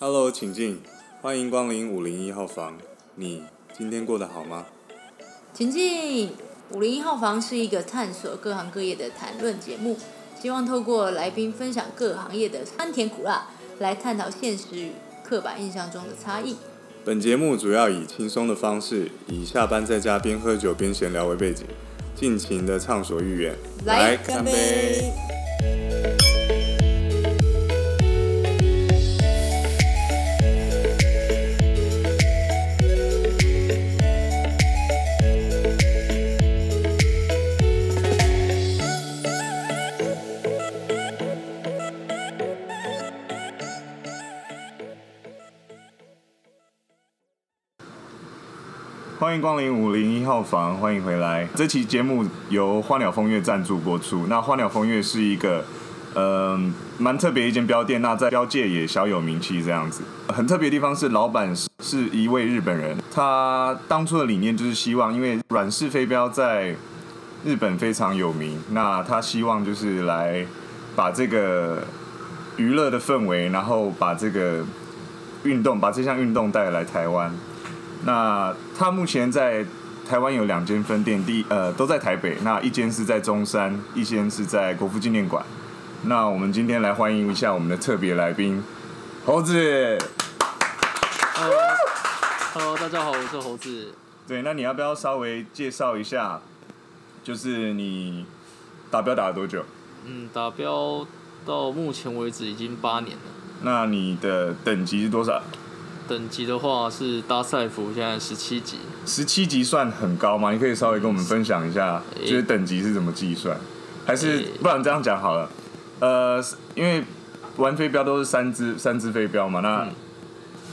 Hello，请进，欢迎光临五零一号房。你今天过得好吗？请进，五零一号房是一个探索各行各业的谈论节目，希望透过来宾分享各行业的酸甜苦辣，来探讨现实与刻板印象中的差异。本节目主要以轻松的方式，以下班在家边喝酒边闲聊为背景，尽情的畅所欲言。来干杯！欢迎光临五零一号房，欢迎回来。这期节目由花鸟风月赞助播出。那花鸟风月是一个呃蛮特别一间标店，那在标界也小有名气这样子。很特别的地方是，老板是是一位日本人，他当初的理念就是希望，因为软式飞镖在日本非常有名，那他希望就是来把这个娱乐的氛围，然后把这个运动，把这项运动带来台湾。那他目前在台湾有两间分店，第呃都在台北，那一间是在中山，一间是在国父纪念馆。那我们今天来欢迎一下我们的特别来宾猴子。Hello，大家好，我是猴子。对，那你要不要稍微介绍一下，就是你达标打了多久？嗯，达标到目前为止已经八年了。那你的等级是多少？等级的话是搭赛服，现在十七级。十七级算很高吗？你可以稍微跟我们分享一下，就是等级是怎么计算？还是不然这样讲好了，呃，因为玩飞镖都是三只三支飞镖嘛，那、嗯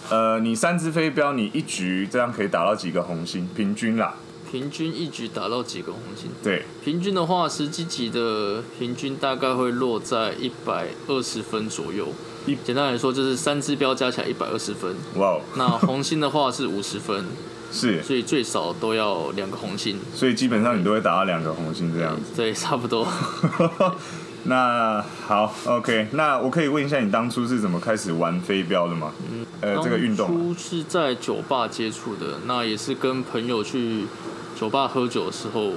呃，你三只飞镖，你一局这样可以打到几个红心？平均啦，平均一局打到几个红心？对，平均的话，十七级的平均大概会落在一百二十分左右一。简单来说，就是三支标加起来一百二十分。哇哦，那红心的话是五十分，是，所以最少都要两个红心。所以基本上你都会打到两个红心这样子。对，差不多。那好，OK，那我可以问一下，你当初是怎么开始玩飞镖的吗？嗯，呃，这个运动当初是在酒吧接触的，那也是跟朋友去酒吧喝酒的时候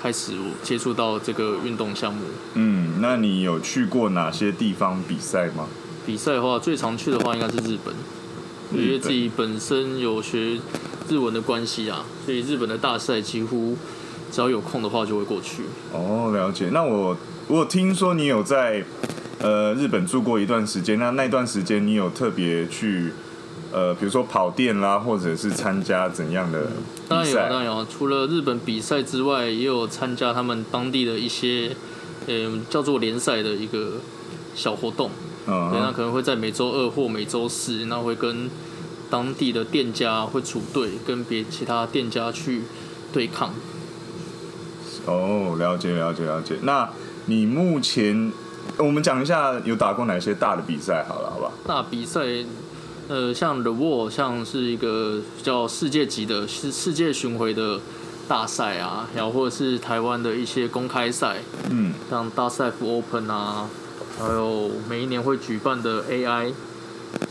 开始接触到这个运动项目。嗯，那你有去过哪些地方比赛吗？比赛的话，最常去的话应该是日本，因为自己本身有学日文的关系啊，所以日本的大赛几乎只要有空的话就会过去。哦，了解。那我我听说你有在呃日本住过一段时间，那那段时间你有特别去呃，比如说跑店啦，或者是参加怎样的当然有？当然有。除了日本比赛之外，也有参加他们当地的一些，嗯、叫做联赛的一个小活动。嗯对，那，可能会在每周二或每周四，那会跟当地的店家会组队，跟别其他店家去对抗。哦，了解了解了解。那你目前我们讲一下有打过哪些大的比赛好了，好吧？大比赛，呃，像 The Wall，像是一个叫世界级的世世界巡回的大赛啊，然后或者是台湾的一些公开赛，嗯，像大赛服 Open 啊，还有每一年会举办的 AI，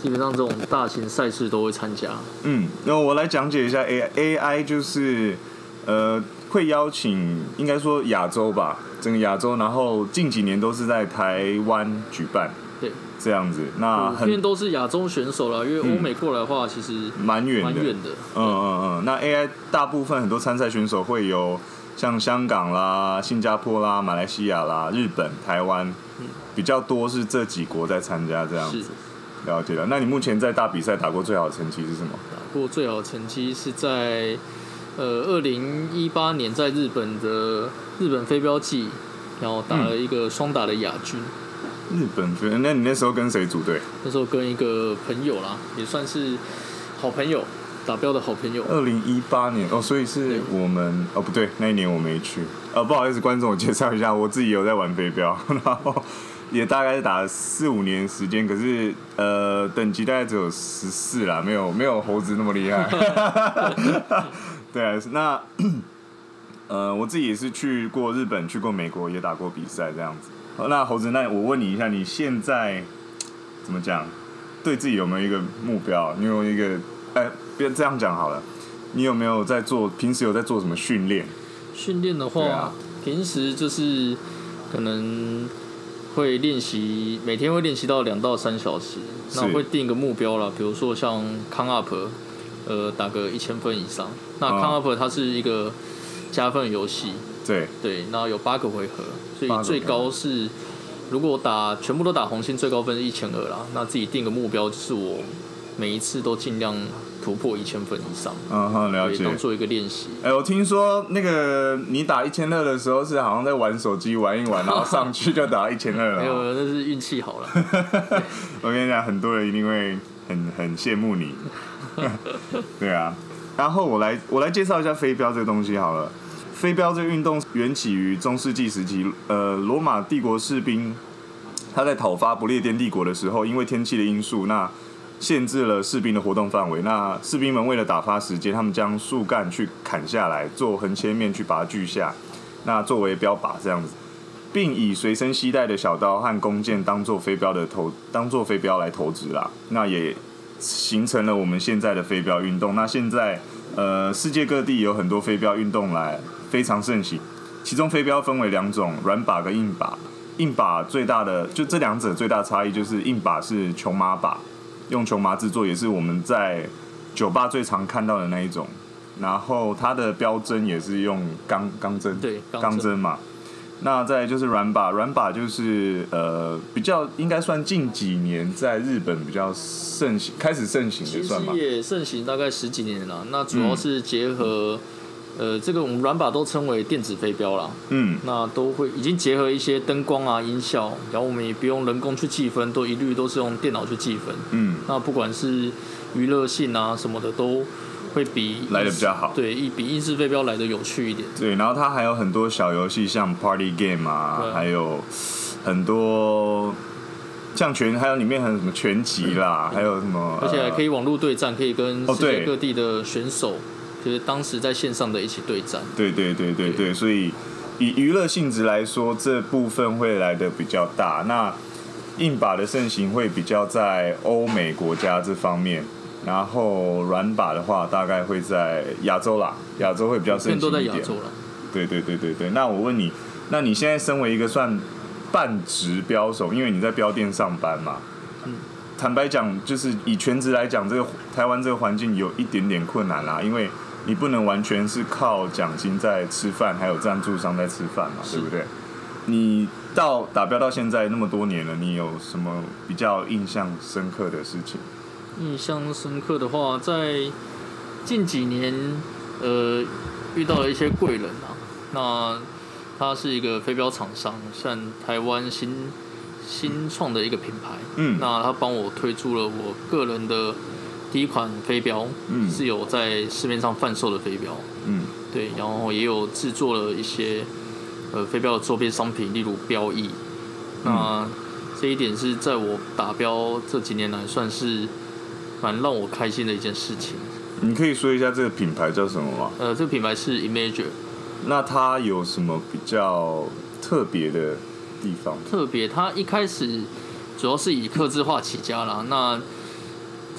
基本上这种大型赛事都会参加。嗯，那我来讲解一下 AI，AI 就是呃会邀请应该说亚洲吧，整个亚洲，然后近几年都是在台湾举办对，这样子，那普遍都是亚洲选手了，因为欧美过来的话，其实蛮远的，蛮远的。嗯嗯嗯，那 A I 大部分很多参赛选手会有像香港啦、新加坡啦、马来西亚啦、日本、台湾，比较多是这几国在参加这样是子。了解了，那你目前在大比赛打过最好的成绩是什么？打过最好的成绩是在呃二零一八年在日本的日本飞镖季，然后打了一个双打的亚军。日本飞，那你那时候跟谁组队？那时候跟一个朋友啦，也算是好朋友，打标的好朋友。二零一八年哦，所以是我们哦不对，那一年我没去。呃，不好意思，观众，我介绍一下，我自己有在玩飞镖，然后也大概是打了四五年时间，可是呃等级大概只有十四啦，没有没有猴子那么厉害。对啊，那呃我自己也是去过日本，去过美国，也打过比赛这样子。好那猴子，那我问你一下，你现在怎么讲？对自己有没有一个目标？你有一个，哎，别这样讲好了，你有没有在做？平时有在做什么训练？训练的话，啊平时就是可能会练习，每天会练习到两到三小时。是那会定一个目标啦，比如说像康 up，呃，打个一千分以上。那哦康 up 它是一个加分游戏，对，对，那有八个回合，所以最高是如果打全部都打红心，最高分是一千二啦。那自己定个目标，就是我每一次都尽量突破一千分以上，嗯哼，了，解。当做一个练习。哎、我听说那个你打一千二的时候是好像在玩手机玩一玩，然后上去就打一千二了哦。没有，那是运气好了。我跟你讲，很多人一定会很很羡慕你。对啊，然后我来我来介绍一下飞镖这个东西好了。飞镖这个运动缘起于中世纪时期，呃，罗马帝国士兵他在讨伐不列颠帝国的时候，因为天气的因素，那限制了士兵的活动范围。那士兵们为了打发时间，他们将树干去砍下来，做横切面去把它锯下，那作为标靶这样子。并以随身携带的小刀和弓箭当做飞镖的投，当做飞镖来投掷啦。那也形成了我们现在的飞镖运动。那现在呃，世界各地有很多飞镖运动来非常盛行。其中飞镖分为两种，软靶跟硬靶。硬靶最大的就这两者最大差异就是硬靶是琼麻靶，用琼麻制作，也是我们在酒吧最常看到的那一种。然后它的标针也是用钢钢针，对钢针嘛。那再就是软把，软把就是呃比较应该算近几年在日本比较盛行，开始盛行的算吧。也盛行大概十几年了。那主要是结合，呃，这个我们软把都称为电子飞镖啦。嗯，那都会已经结合一些灯光啊、音效，然后我们也不用人工去计分，都一律都是用电脑去计分。嗯，那不管是娱乐性啊什么的，都会比来的比较好对，一比英式飞镖来的有趣一点。对，然后它还有很多小游戏，像 Party Game 啊，对还有很多像拳，还有里面还有什么拳击啦，还有什么，而且还可以、以网络对战，可以跟世界各地的选手，就是当时在线上的一起对战。对对对对对对，所以以娱乐性质来说，这部分会来的比较大。那硬把的盛行会比较在欧美国家这方面，然后软把的话，大概会在亚洲啦，亚洲会比较盛行一点。亚洲了。对对对对对，那我问你，那你现在身为一个算半职标手，因为你在标店上班嘛，嗯坦白讲，就是以全职来讲，这个台湾这个环境有一点点困难啦，因为你不能完全是靠奖金在吃饭，还有赞助商在吃饭嘛，对不对？你到打标到现在那么多年了，你有什么比较印象深刻的事情？印象深刻的话，在近几年，呃，遇到了一些贵人啊。那他是一个飞镖厂商，像台湾新新创的一个品牌。嗯那他帮我推出了我个人的第一款飞镖，嗯是有在市面上贩售的飞镖。嗯对，然后也有制作了一些呃飞镖的周边商品，例如标艺。那这一点是在我打标这几年来算是蛮让我开心的一件事情。你可以说一下这个品牌叫什么吗？呃，这个品牌是 Imagine，那它有什么比较特别的地方？特别它一开始主要是以刻字化起家啦。那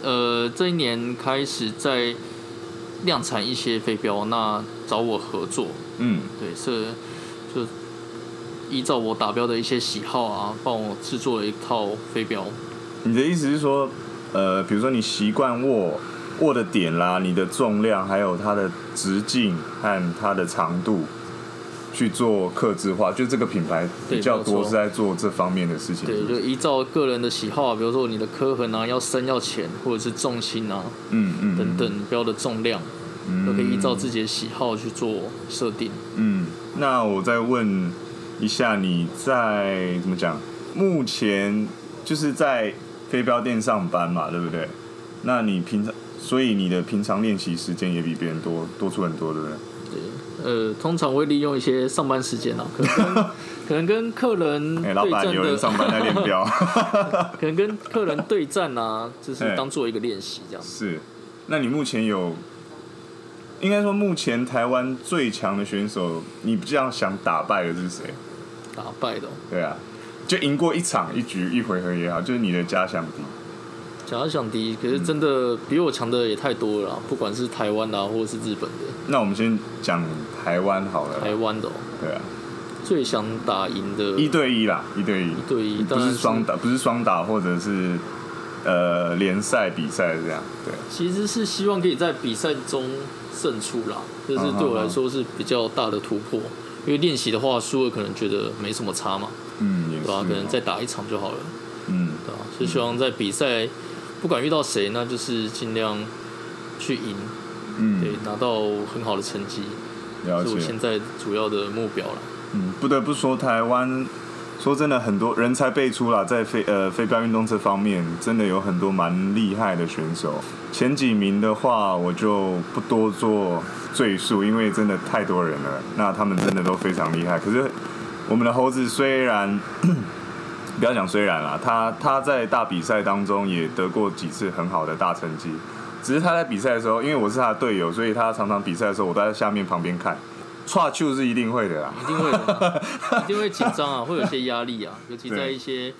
呃这一年开始在量产一些飞镖，那找我合作，嗯对，是就依照我打标的一些喜好啊，帮我制作了一套飞镖。你的意思是说，呃，比如说你习惯握握的点啦，你的重量，还有它的直径和它的长度，去做克制化，就这个品牌比较多是在做这方面的事情。对，就依照个人的喜好啊，比如说你的刻痕啊要深要浅，或者是重心啊嗯嗯等等标的重量，嗯都可以依照自己的喜好去做设定。嗯，那我再问一下，你在怎么讲？目前就是在飞镖店上班嘛，对不对？那你平常，所以你的平常练习时间也比别人多多出很多，对不对？呃，通常会利用一些上班时间啊，可能跟 可能跟客人哎、老板，对战有人的，上班在练标。可能跟客人对战啊，就是哎当做一个练习这样子。是，那你目前有，应该说目前台湾最强的选手，你比较想打败的是谁？打败的哦、对啊，就赢过一场、一局、一回合也好，就是你的假想敌。假想降低，可是真的比我强的也太多了啦，不管是台湾的、啊、或者是日本的，那我们先讲台湾好了啦。台湾的、哦、对啊，最想打赢的。一对一啦，一对一，一对一，不当然是。双打，不是双打，或者是呃联赛比赛这样。对，其实是希望可以在比赛中胜出啦，这是对我来说是比较大的突破。因为练习的话，输了可能觉得没什么差嘛，嗯，也是对吧、哦。可能再打一场就好了，嗯。对吧、是希望在比赛不管遇到谁，那就是尽量去赢，嗯对嗯，，拿到很好的成绩，了解是我现。在主要的目标了。嗯，不得不说，台湾说真的，很多人才辈出啦，在飞呃飞镖运动这方面，真的有很多蛮厉害的选手。前几名的话，我就不多做赘述，因为真的太多人了。那他们真的都非常厉害。可是我们的猴子虽然不要讲虽然啦，他他在大比赛当中也得过几次很好的大成绩。只是他在比赛的时候，因为我是他的队友，所以他常常比赛的时候，我都在下面旁边看。岔球是一定会的啦，一定会的，一定会紧张啊，会有些压力啊，尤其在一些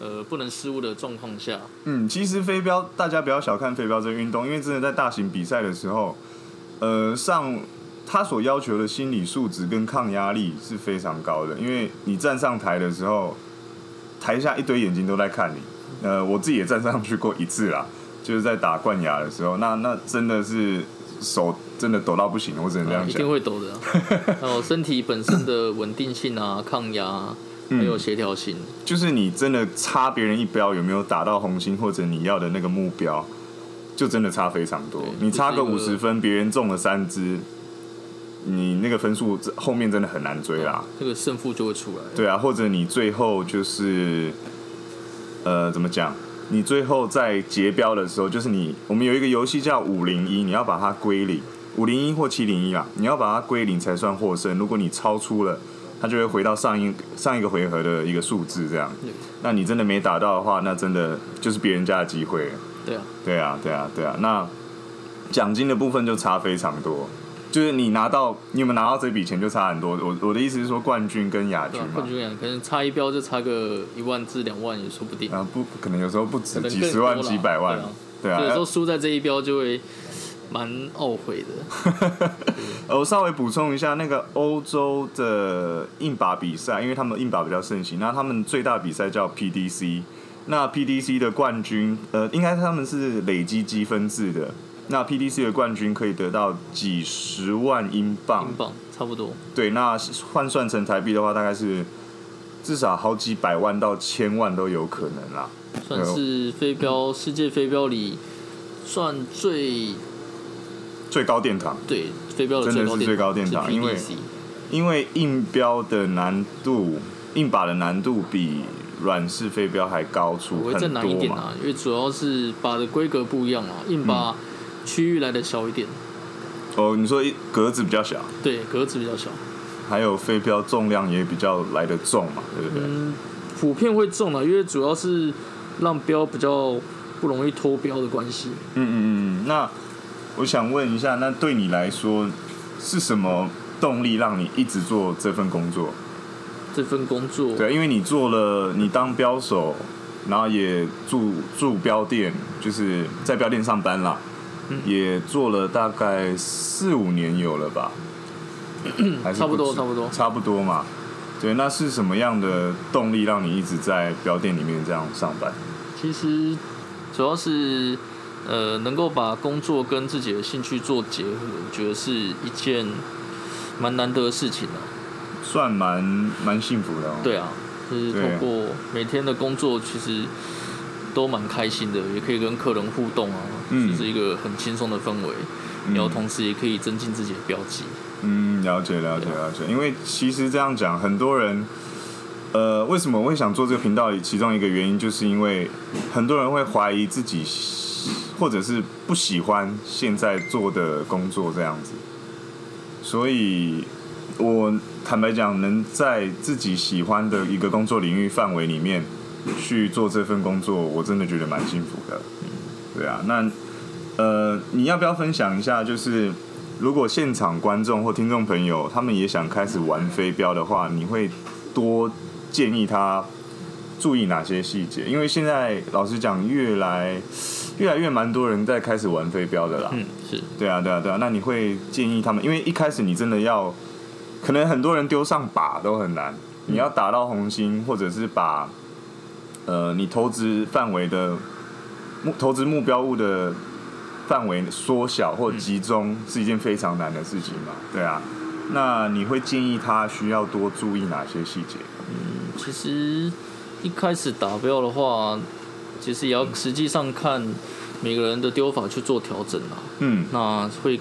呃不能失误的状况下，嗯，其实飞镖大家不要小看飞镖这个运动，因为真的在大型比赛的时候，呃，上他所要求的心理素质跟抗压力是非常高的。因为你站上台的时候，台下一堆眼睛都在看你。呃，我自己也站上去过一次啦，就是在打冠亚的时候，那那真的是手真的抖到不行，我只能这样讲啊一定。会抖的、啊。还有身体本身的稳定性啊、抗压啊，还嗯有协调性，就是你真的差别人一标有没有打到红心，或者你要的那个目标，就真的差非常多。你差个五十分，别人中了三支，你那个分数后面真的很难追啦。这个胜负就会出来。对啊，或者你最后就是，呃，怎么讲？你最后在结标的时候，就是你我们有一个游戏叫五零一，你要把它归零，五零一或七零一啦，你要把它归零才算获胜。如果你超出了，它就会回到上一上一个回合的一个数字这样。那你真的没打到的话，那真的就是别人家的机会。对啊，对啊，对啊，对啊。那奖金的部分就差非常多，就是你拿到你有没有拿到这笔钱就差很多。我我的意思是说，冠军跟亚军嘛冠，军奖可能差一标就差个一万至两万也说不定，啊不可能有时候不止几十万、几百万，对啊。有时候输在这一标就会蛮懊悔的。呃，我稍微补充一下，那个欧洲的硬靶比赛，因为他们硬靶比较盛行，那他们最大比赛叫 PDC。那 PDC 的冠军，呃，应该他们是累积积分制的。那 PDC 的冠军可以得到几十万英镑。英，镑差不多，对，那换算成台币的话，大概是至少好几百万到千万都有可能啦。算是飞镖世界飞镖里算最最高殿堂，对飞镖的真的是最高殿堂因为因为硬标的难度，硬把的难度比软式飞镖还高出很我会再难一多嘛。点啊，因为主要是把的规格不一样啊，硬靶区域来的小一点，哦，你说一格子比较小，对，格子比较小，还有飞镖重量也比较来的重嘛，对不对？嗯，普遍会重啊，因为主要是让标比较不容易脱标的关系。嗯嗯嗯嗯。那我想问一下，那对你来说是什么动力让你一直做这份工作？这份工作，对，因为你做了，你当标手，然后也住住标店，就是在标店上班啦，嗯也做了大概四五年有了吧？还是 差不多差不多差不多嘛。对，那是什么样的动力让你一直在表店里面这样上班？其实主要是呃能够把工作跟自己的兴趣做结合，我觉得是一件蛮难得的事情啊。算蛮蛮幸福的哦。对啊，就是对通过每天的工作，其实都蛮开心的，也可以跟客人互动啊，嗯就是一个很轻松的氛围。嗯然后同时也可以增进自己的标记。嗯，了解了解了解。因为其实这样讲，很多人，呃，为什么我会想做这个频道？其中一个原因就是因为很多人会怀疑自己，或者是不喜欢现在做的工作这样子。所以，我坦白讲，能在自己喜欢的一个工作领域范围里面去做这份工作，我真的觉得蛮幸福的。对啊，那呃，你要不要分享一下？就是如果现场观众或听众朋友他们也想开始玩飞镖的话，你会多建议他注意哪些细节？因为现在老实讲，越来越来越蛮多人在开始玩飞镖的啦。嗯，是对啊，对啊，对啊。那你会建议他们，因为一开始你真的要，可能很多人丢上靶都很难，你要打到红心，或者是把呃你投掷范围的目投资目标物的范围缩小或集中，是一件非常难的事情嘛？对啊。那你会建议他需要多注意哪些细节？嗯其实一开始达标的话，其实也要实际上看每个人的丢法去做调整啊。嗯那会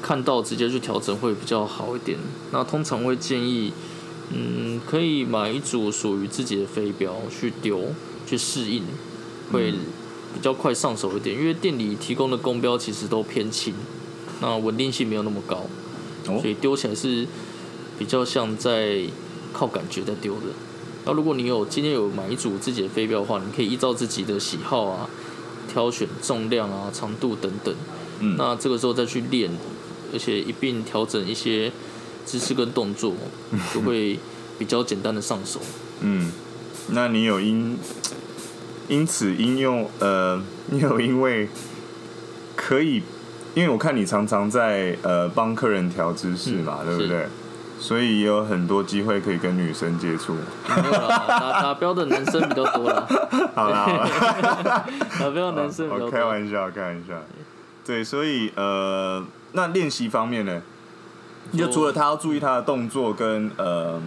看到直接去调整会比较好一点。那通常会建议，嗯，可以买一组属于自己的飞镖去丢，去适应，会比较快上手一点。因为店里提供的公标其实都偏轻，那稳定性没有那么高，哦所以丢起来是比较像在靠感觉在丢的。那如果你有今天有买一组自己的飞镖的话，你可以依照自己的喜好啊，挑选重量啊、长度等等。嗯那这个时候再去练，而且一并调整一些姿势跟动作，就会比较简单的上手。嗯，那你有因因此应用呃，你有因为可以，因为我看你常常在呃帮客人调姿势嘛，嗯对不对？所以也有很多机会可以跟女生接触。没有啦，打打标的男生比较多啦，好啦，好啦 打标的男生比多。开玩笑，开玩笑。对，所以呃，那练习方面呢，就除了他要注意他的动作跟呃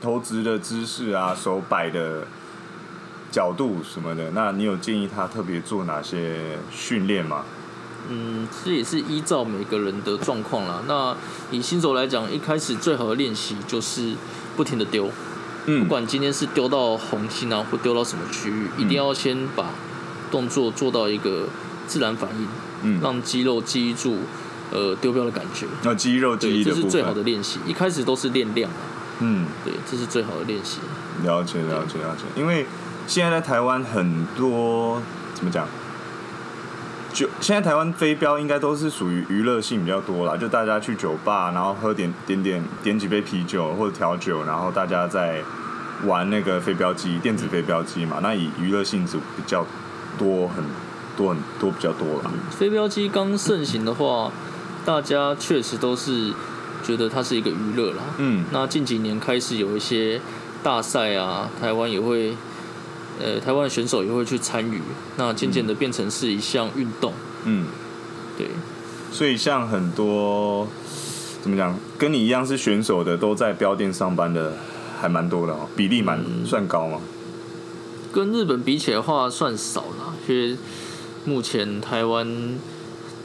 投掷的姿势啊、手摆的角度什么的，那你有建议他特别做哪些训练吗？嗯，这也是依照每个人的状况啦。那以新手来讲，一开始最好的练习就是不停的丢，嗯不嗯管今天是丢到红心啊，或丢到什么区域，一定要先把动作做到一个自然反应，嗯，让肌肉记忆住呃丢标的感觉。那肌肉记对，忆这是最好的，练习。一开始都是练量啊，嗯，对，这是最好的练习。了解了解了解，因为现在在台湾很多怎么讲？就现在台湾飞镖应该都是属于娱乐性比较多啦，就大家去酒吧，然后喝点点点点几杯啤酒或者调酒，然后大家在玩那个飞镖机，电子飞镖机嘛，那以娱乐性质比较多，很多很多比较多啦。飞镖机刚盛行的话，大家确实都是觉得它是一个娱乐啦。嗯那近几年开始有一些大赛啊，台湾也会，呃，台湾的选手也会去参与。那渐渐的变成是一项运动，嗯，对，所以像很多怎么讲，跟你一样是选手的，都在标店上班的，还蛮多的哦，比例蛮、算高吗。跟日本比起来的话算少了，因为目前台湾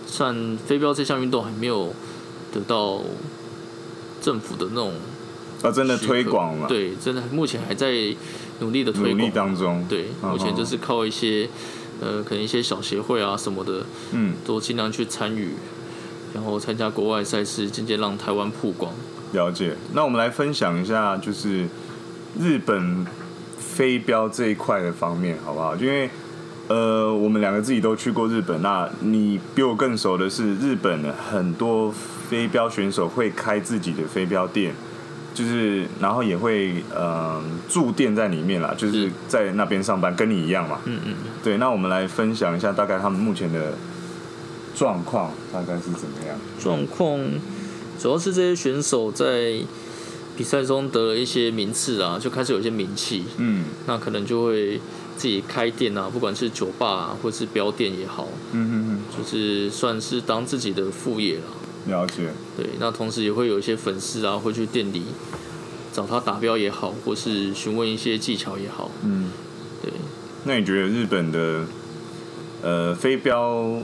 算飞镖这项运动还没有得到政府的那种啊，真的推广嘛，，对，真的目前还在努力的推努力广。当中，对，嗯目前就是靠一些呃，可能一些小协会啊什么的，嗯，都尽量去参与，然后参加国外赛事，渐渐让台湾曝光。了解。那我们来分享一下，就是日本飞镖这一块的方面，好不好？因为呃，我们两个自己都去过日本，那你比我更熟的是，日本很多飞镖选手会开自己的飞镖店。就是，然后也会呃驻店在里面啦，就是是在那边上班，跟你一样嘛。嗯嗯，对，那我们来分享一下大概他们目前的状况大概是怎么样。状况主要是这些选手在比赛中得了一些名次啊，就开始有一些名气，嗯那可能就会自己开店啊，不管是酒吧、啊、或是标店也好，嗯嗯就是算是当自己的副业啦。嗯，了解。对，那同时也会有一些粉丝啊，会去店里找他打标也好，或是询问一些技巧也好。嗯，对，那你觉得日本的呃飞镖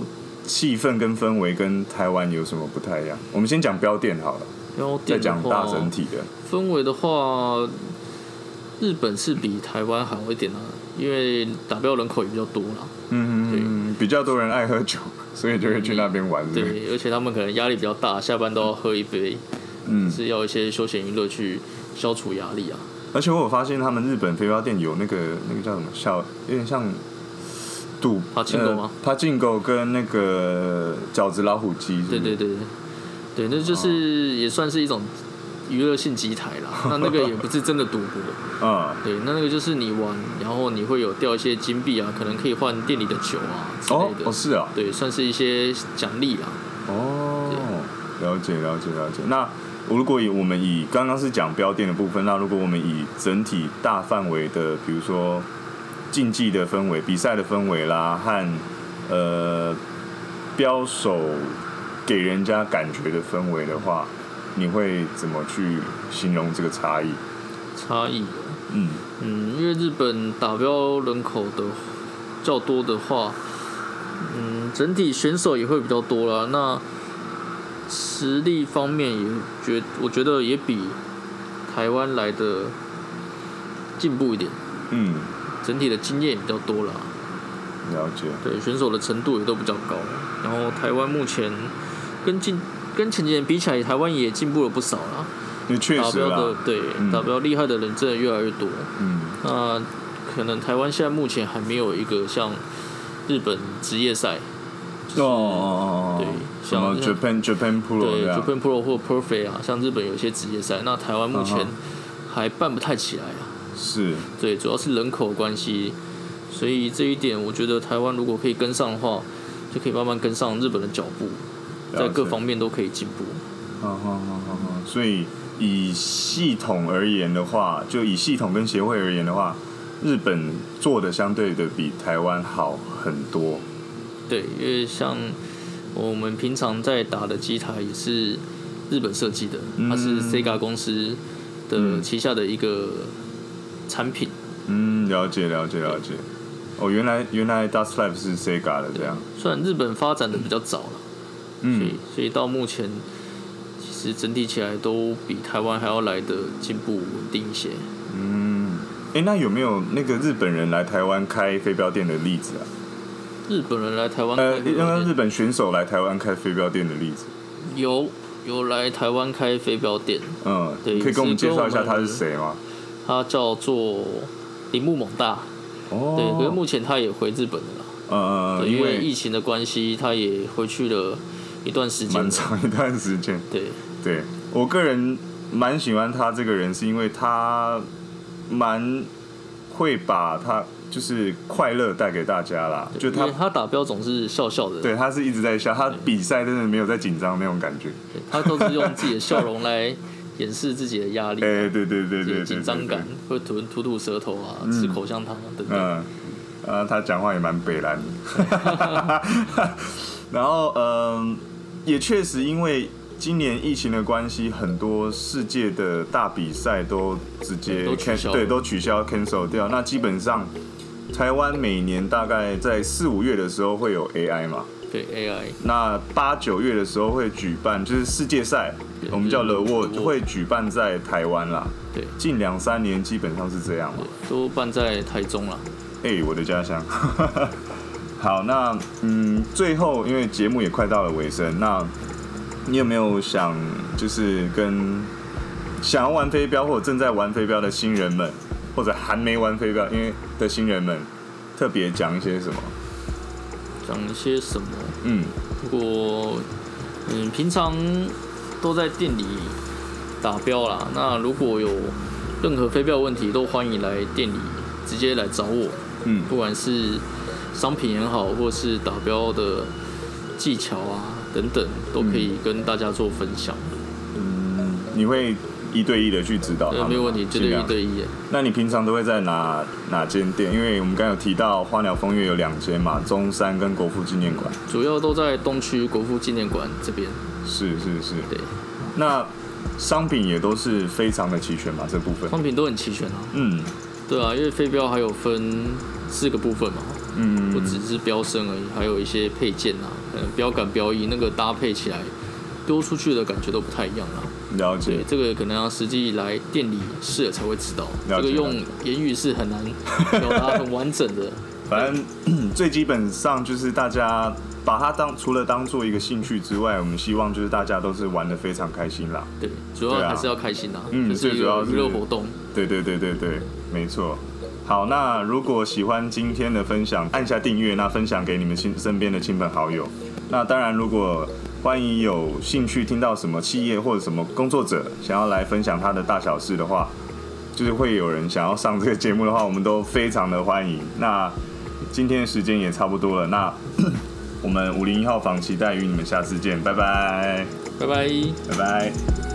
气氛跟氛围跟台湾有什么不太一样？我们先讲标店好了，然后再店的话讲大整体的。氛围的话，日本是比台湾好一点啊，因为打标人口也比较多啦。嗯嗯嗯，比较多人爱喝酒，所以就会去那边玩。是是，对，而且他们可能压力比较大，下班都要喝一杯，嗯，是要一些休闲娱乐去消除压力啊。而且我有发现他们日本飞镖店有那个那个叫什么小，有点像赌爬进狗吗？他进狗跟那个饺子老虎机。对对，对对，对，那就是也算是一种娱乐性机台啦，那那个也不是真的赌博，嗯，对，那那个就是你玩，然后你会有掉一些金币啊，可能可以换店里的酒啊之哦类的，哦是啊，对，算是一些奖励啦。哦，了解了解了解。那如果以我们以刚刚是讲标店的部分，那如果我们以整体大范围的，比如说竞技的氛围、比赛的氛围啦，和呃标手给人家感觉的氛围的话，你会怎么去形容这个差异？差异，嗯嗯，因为日本打标人口的较多的话，嗯，整体选手也会比较多啦。那实力方面也觉，我觉得也比台湾来的进步一点，嗯，整体的经验也比较多啦。了解。对，选手的程度也都比较高。然后台湾目前跟进跟前几年比起来，台湾也进步了不少啦。你确实达标的，对嗯打标厉害的人真的越来越多。嗯。那可能台湾现在目前还没有一个像日本职业赛，哦哦哦哦，对像 Japan Japan Pro 对 Japan Pro 或 Perfect 啊，像日本有些职业赛，那台湾目前还办不太起来啊。是。对，主要是人口关系，所以这一点我觉得台湾如果可以跟上的话，就可以慢慢跟上日本的脚步，在各方面都可以进步。所以以系统而言的话，就以系统跟协会而言的话，日本做的相对的比台湾好很多。对，因为像我们平常在打的机台也是日本设计的，它是嗯 Sega 公司的嗯旗下的一个产品。嗯，了解了解了解。哦，原来原来 Dust Life 是 Sega 的这样。虽然日本发展的比较早了，所嗯以所以到目前其实整体起来都比台湾还要来的进步稳定一些。嗯，哎，那有没有那个日本人来台湾开飞镖店的例子啊？日本人来台湾呃，开飞镖店让日本选手来台湾开飞镖店的例子。有有来台湾开飞镖店，嗯，对可以跟我们介绍一下他是谁吗？他叫做铃木猛大，哦，对，可是目前他也回日本了啦，嗯嗯因为疫情的关系，他也回去了一段时间蛮，长一段时间。对，对我个人蛮喜欢他这个人，是因为他蛮会把他就是快乐带给大家啦。就他他打标总是笑笑的，对他是一直在笑，他比赛真的没有在紧张那种感觉。对他都是用自己的笑容来掩饰自己的压力、哎、对对对对对，紧张感，会吐吐吐舌头啊，吃口香糖啊等等。嗯，呃，他讲话也蛮北蓝的。然后，嗯、也确实因为今年疫情的关系，很多世界的大比赛都直接都取 can- 消了对，都取消 cancel 掉。那基本上，台湾每年大概在四五月的时候会有 AI 嘛，对 AI，那八九月的时候会举办，就是世界赛，我们叫就是 The World，The World 会举办在台湾啦。对近两三年基本上是这样嘛。都办在台中了。哎、我的家乡。好，那嗯，最后因为节目也快到了尾声，那你有没有想就是跟想要玩飞镖或者正在玩飞镖的新人们，或者还没玩飞镖因为的新人们，特别讲一些什么？讲一些什么？嗯如果嗯平常都在店里打标啦，那如果有任何飞镖问题，都欢迎来店里直接来找我，嗯不管是商品也好，或是打标的技巧啊等等，都可以跟大家做分享。嗯，你会一对一的去指导吗？没有问题，绝对一对一。那你平常都会在哪哪间店？因为我们刚刚有提到花鸟风月有两间嘛，中山跟国父纪念馆。主要都在东区国父纪念馆这边。是是是。对，那商品也都是非常的齐全嘛，这部分。商品都很齐全啊。嗯对啊，因为飞镖还有分四个部分嘛，嗯，不只是飙升而已，还有一些配件啊，可能标杆、标翼那个搭配起来，丢出去的感觉都不太一样啦。了解对，。这个可能要实际来店里试了才会知道，这个用言语是很难 表达很完整的。反正最基本上就是大家把它当除了当做一个兴趣之外，我们希望就是大家都是玩的非常开心啦。对，主要还是要开心啦，嗯最主要是娱乐活动。对对对对对，没错。好，那如果喜欢今天的分享，按下订阅，那分享给你们亲身边的亲朋好友。那当然，如果欢迎有兴趣听到什么企业或者什么工作者想要来分享他的大小事的话，就是会有人想要上这个节目的话，我们都非常的欢迎。那今天的时间也差不多了，那我们五零一号房期待与你们下次见，拜拜，拜拜。拜拜。